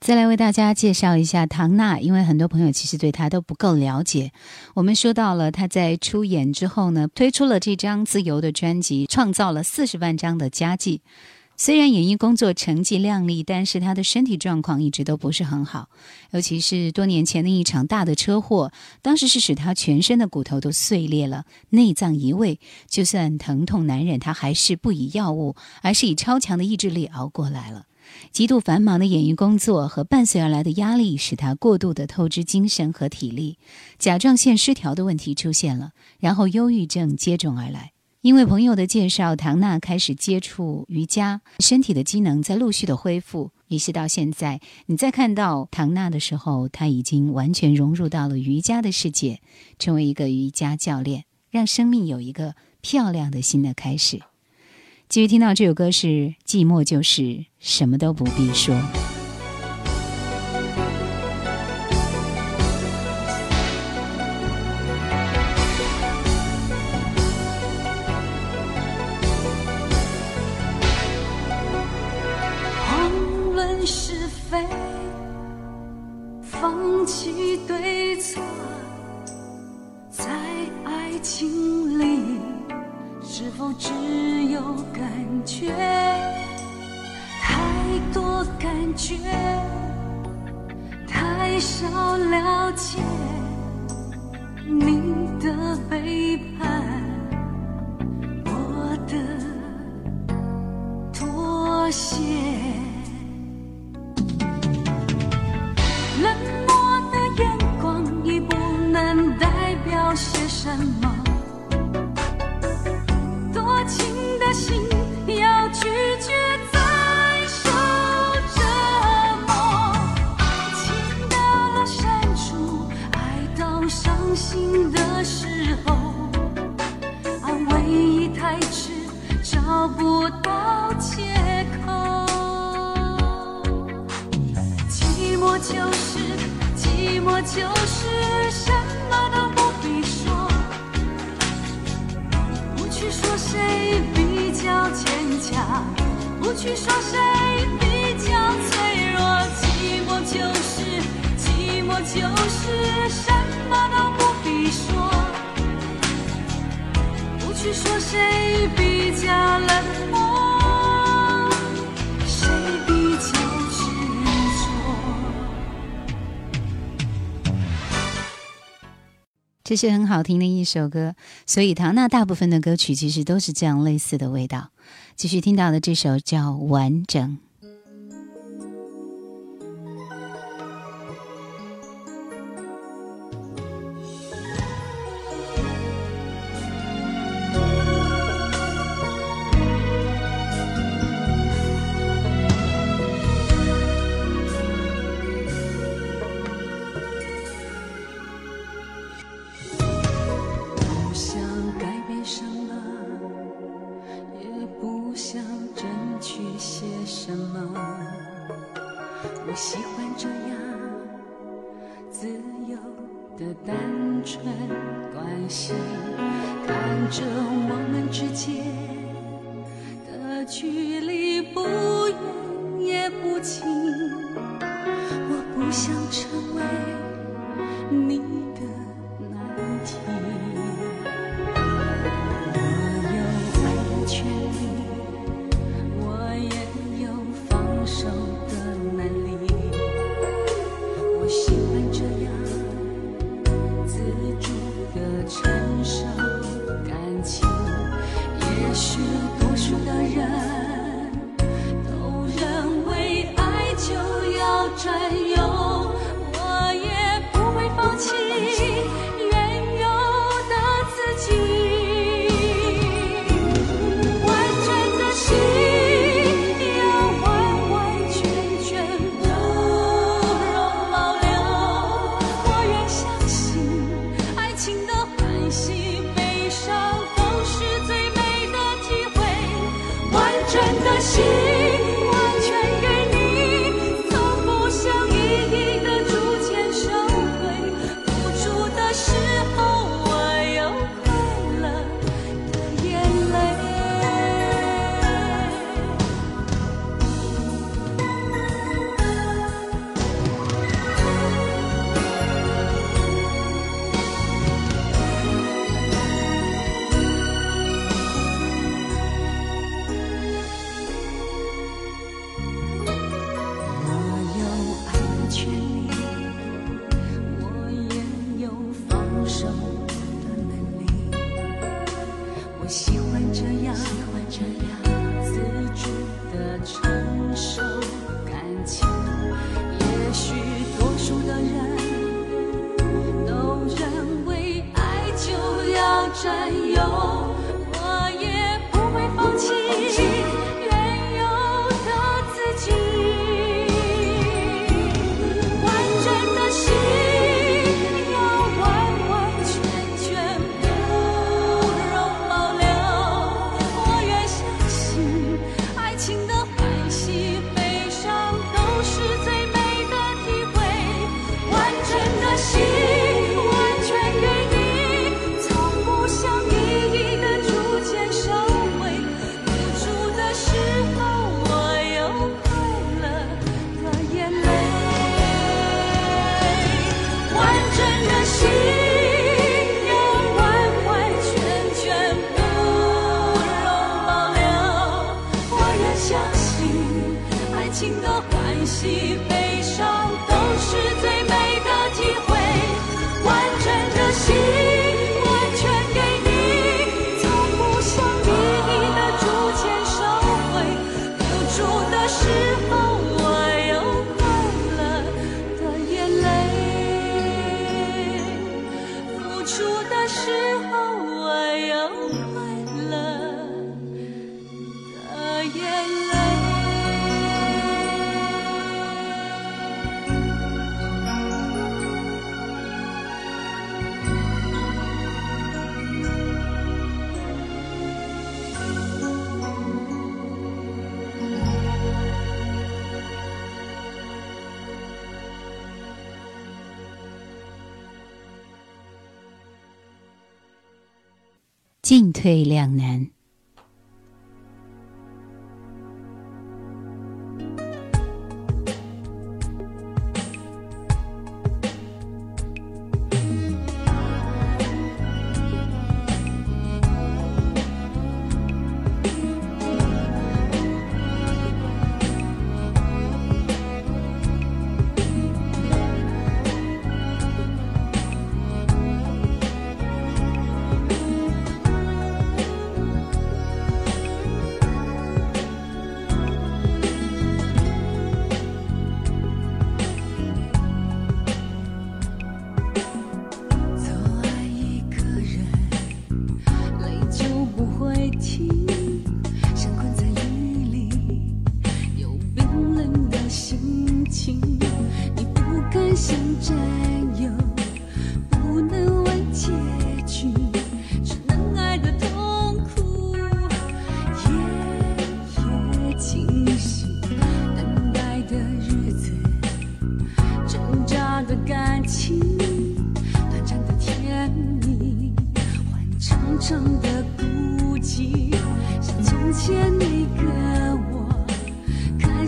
再来为大家介绍一下唐娜，因为很多朋友其实对她都不够了解。我们说到了她在出演之后呢，推出了这张自由的专辑，创造了四十万张的佳绩。虽然演艺工作成绩亮丽，但是她的身体状况一直都不是很好，尤其是多年前的一场大的车祸，当时是使她全身的骨头都碎裂了，内脏移位。就算疼痛难忍，她还是不以药物，而是以超强的意志力熬过来了。极度繁忙的演艺工作和伴随而来的压力，使他过度的透支精神和体力，甲状腺失调的问题出现了，然后忧郁症接踵而来。因为朋友的介绍，唐娜开始接触瑜伽，身体的机能在陆续的恢复。于是到现在，你在看到唐娜的时候，她已经完全融入到了瑜伽的世界，成为一个瑜伽教练，让生命有一个漂亮的新的开始。继续听到这首歌是《寂寞就是什么都不必说》。觉，太少了解你的背叛，我的妥协。冷漠的眼光已不能代表些什么。就是什么都不必说，不去说谁。比较坚强，不去说谁比较脆弱。寂寞就是，寂寞就是什么都不必说，不去说谁比较冷漠，这是很好听的一首歌，所以唐娜大部分的歌曲其实都是这样类似的味道。继续听到的这首叫《完整》。我喜欢这样自由的单纯关系，看着我们之间。进退两难。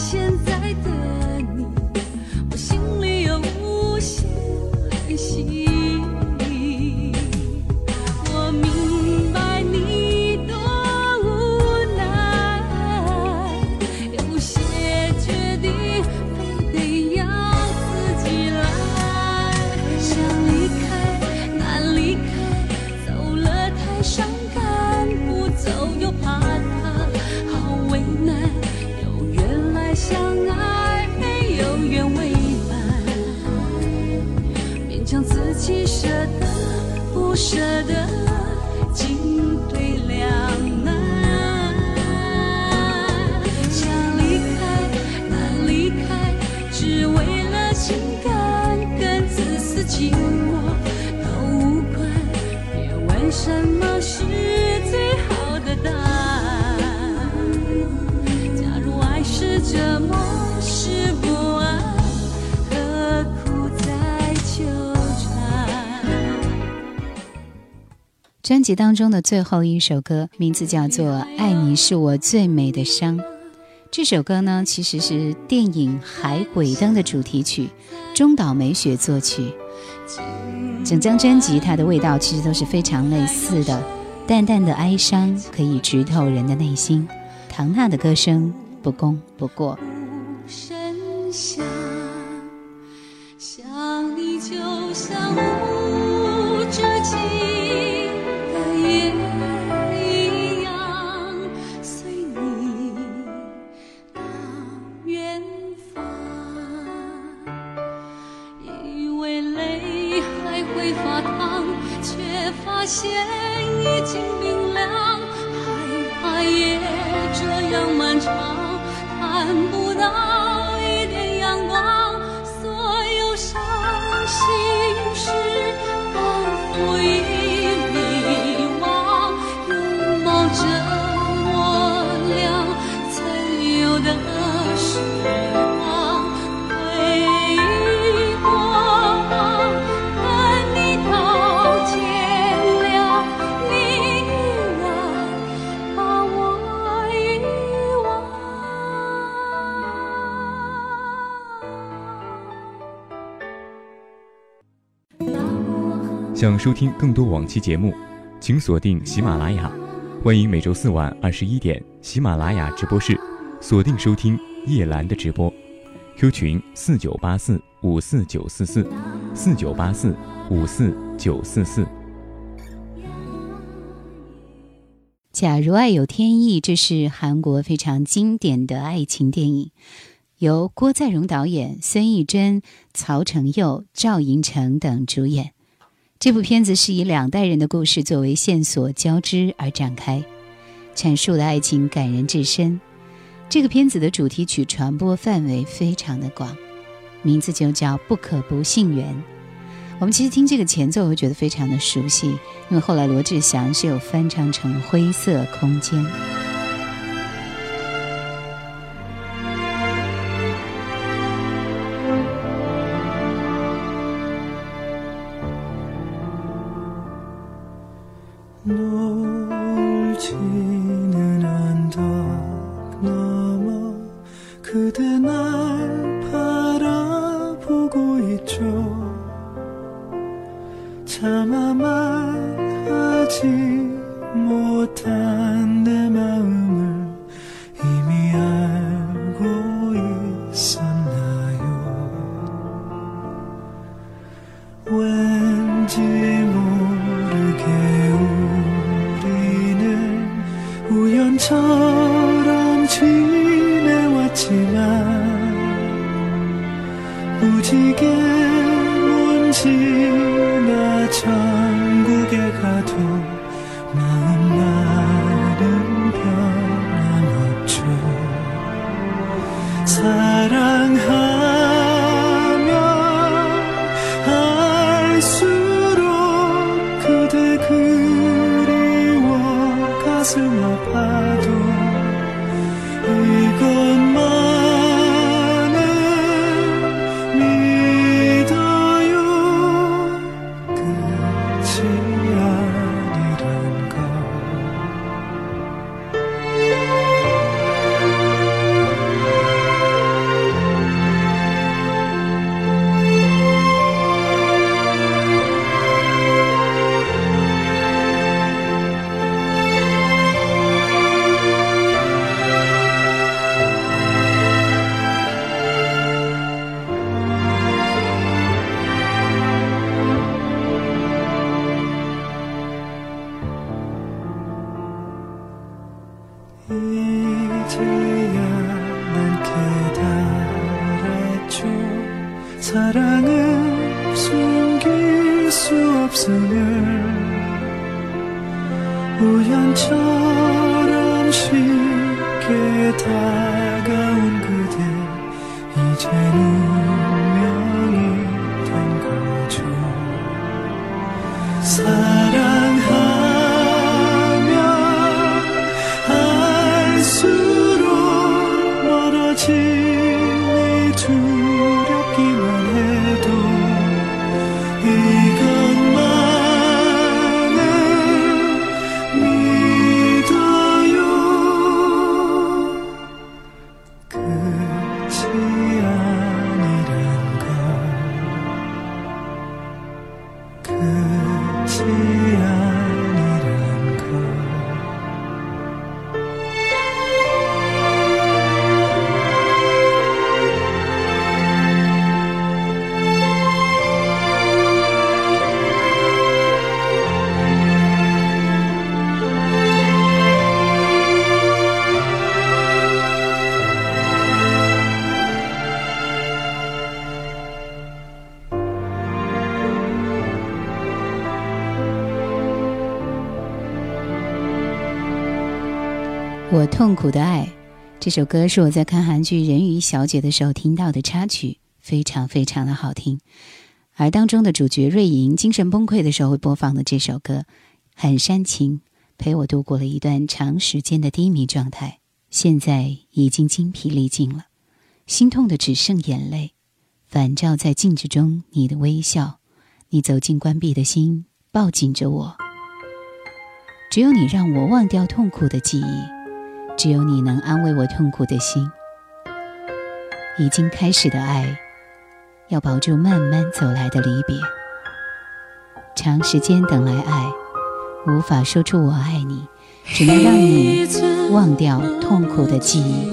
现在的什么是最好的答案。假如爱是折磨，是不安，何苦再纠缠？专辑当中的最后一首歌，名字叫做《爱你是我最美的伤》。这首歌呢，其实是电影《海鬼灯》的主题曲，中岛美雪作曲。整张专辑它的味道其实都是非常类似的，淡淡的哀伤可以直透人的内心。唐娜的歌声不攻不过。深发现已经冰凉。害怕夜这样漫长，看不到想收听更多往期节目，请锁定喜马拉雅。欢迎每周四晚二十一点喜马拉雅直播室锁定收听叶兰的直播。Q 群四九八四五四九四四四九八四五四九四四。假如爱有天意，这是韩国非常经典的爱情电影，由郭在荣导演，孙艺珍、曹承佑、赵寅成等主演。这部片子是以两代人的故事作为线索交织而展开，阐述的爱情感人至深。这个片子的主题曲传播范围非常的广，名字就叫《不可不信缘》。我们其实听这个前奏会觉得非常的熟悉，因为后来罗志祥是有翻唱成《灰色空间》。 천국에 가도 마음 我痛苦的爱这首歌是我在看韩剧《人鱼小姐》的时候听到的插曲，非常非常的好听。而当中的主角瑞莹精神崩溃的时候会播放的这首歌，很煽情，陪我度过了一段长时间的低迷状态。现在已经精疲力尽了，心痛的只剩眼泪，反照在镜子中你的微笑。你走进关闭的心，抱紧着我。只有你让我忘掉痛苦的记忆，只有你能安慰我痛苦的心。已经开始的爱，要保住慢慢走来的离别。长时间等来爱，无法说出我爱你，只能让你忘掉痛苦的记忆。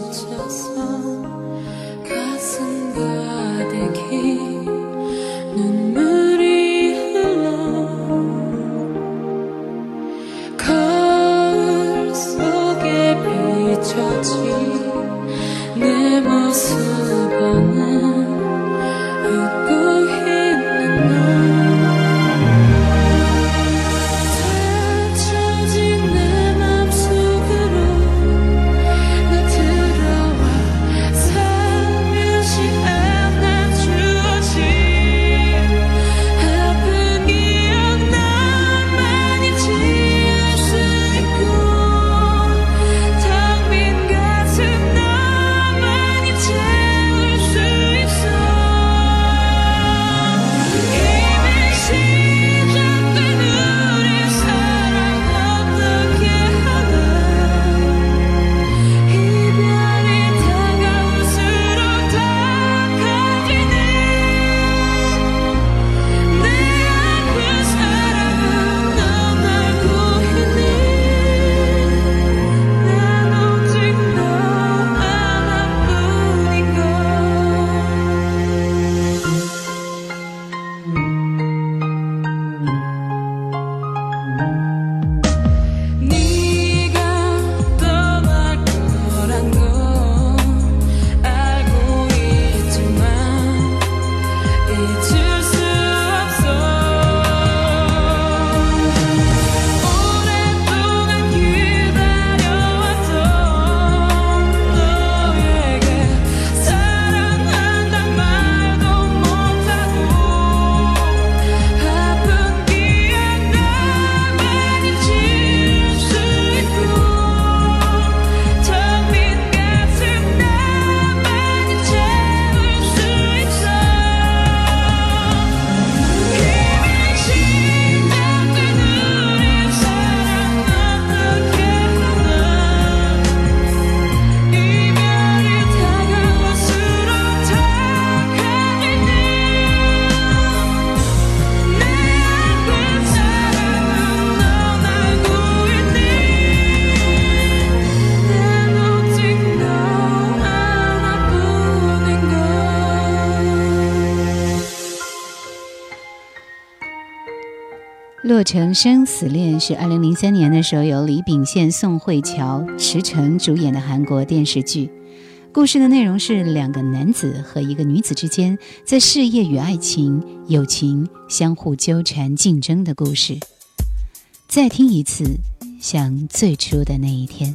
成生死恋》是二零零三年的时候由李秉宪、宋慧乔、池诚主演的韩国电视剧。故事的内容是两个男子和一个女子之间在事业与爱情、友情相互纠缠、竞争的故事。再听一次，像最初的那一天。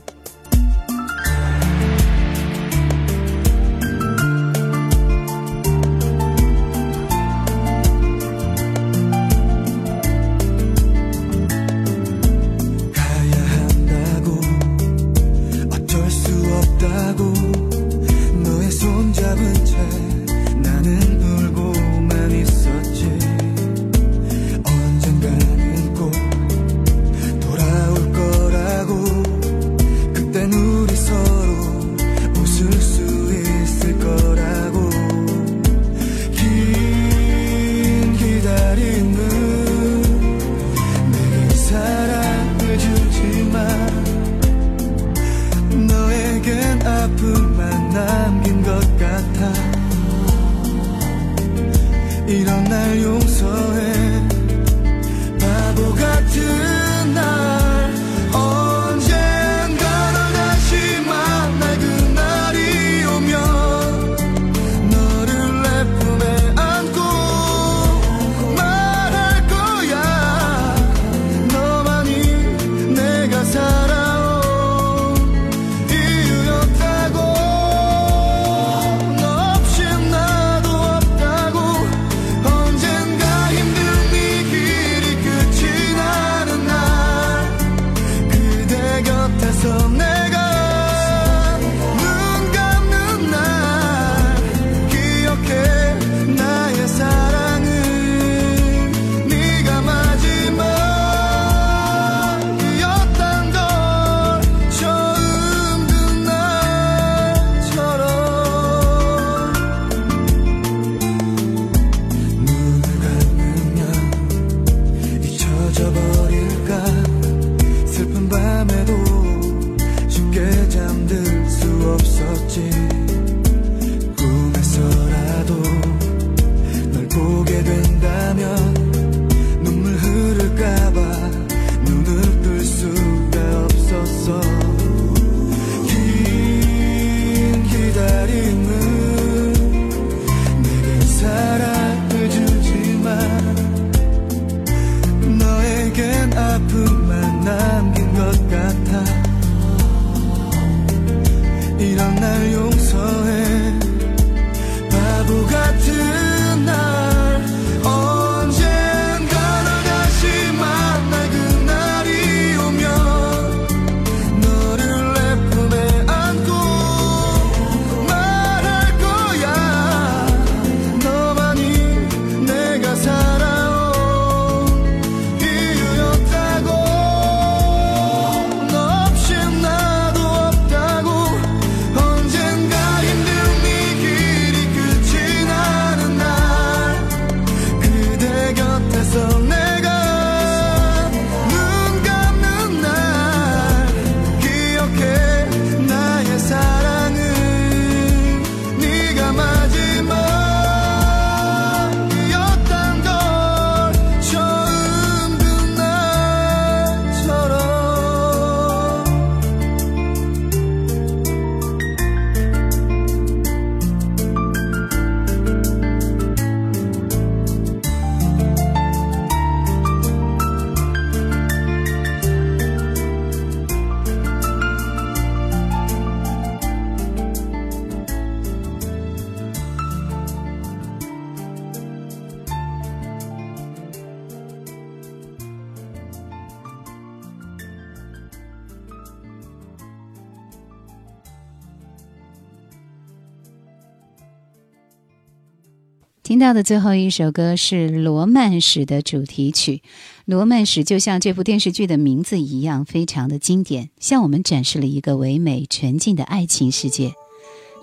到的最后一首歌是《罗曼史》的主题曲，《罗曼史》就像这部电视剧的名字一样，非常的经典，向我们展示了一个唯美纯净的爱情世界。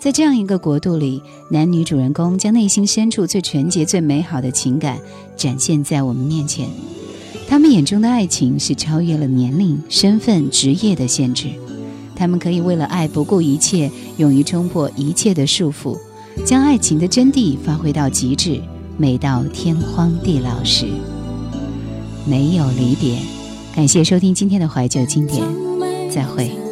在这样一个国度里，男女主人公将内心深处最纯洁、最美好的情感展现在我们面前。他们眼中的爱情是超越了年龄、身份、职业的限制，他们可以为了爱不顾一切，勇于冲破一切的束缚。将爱情的真谛发挥到极致，美到天荒地老时。没有离别。感谢收听今天的怀旧经典，再会。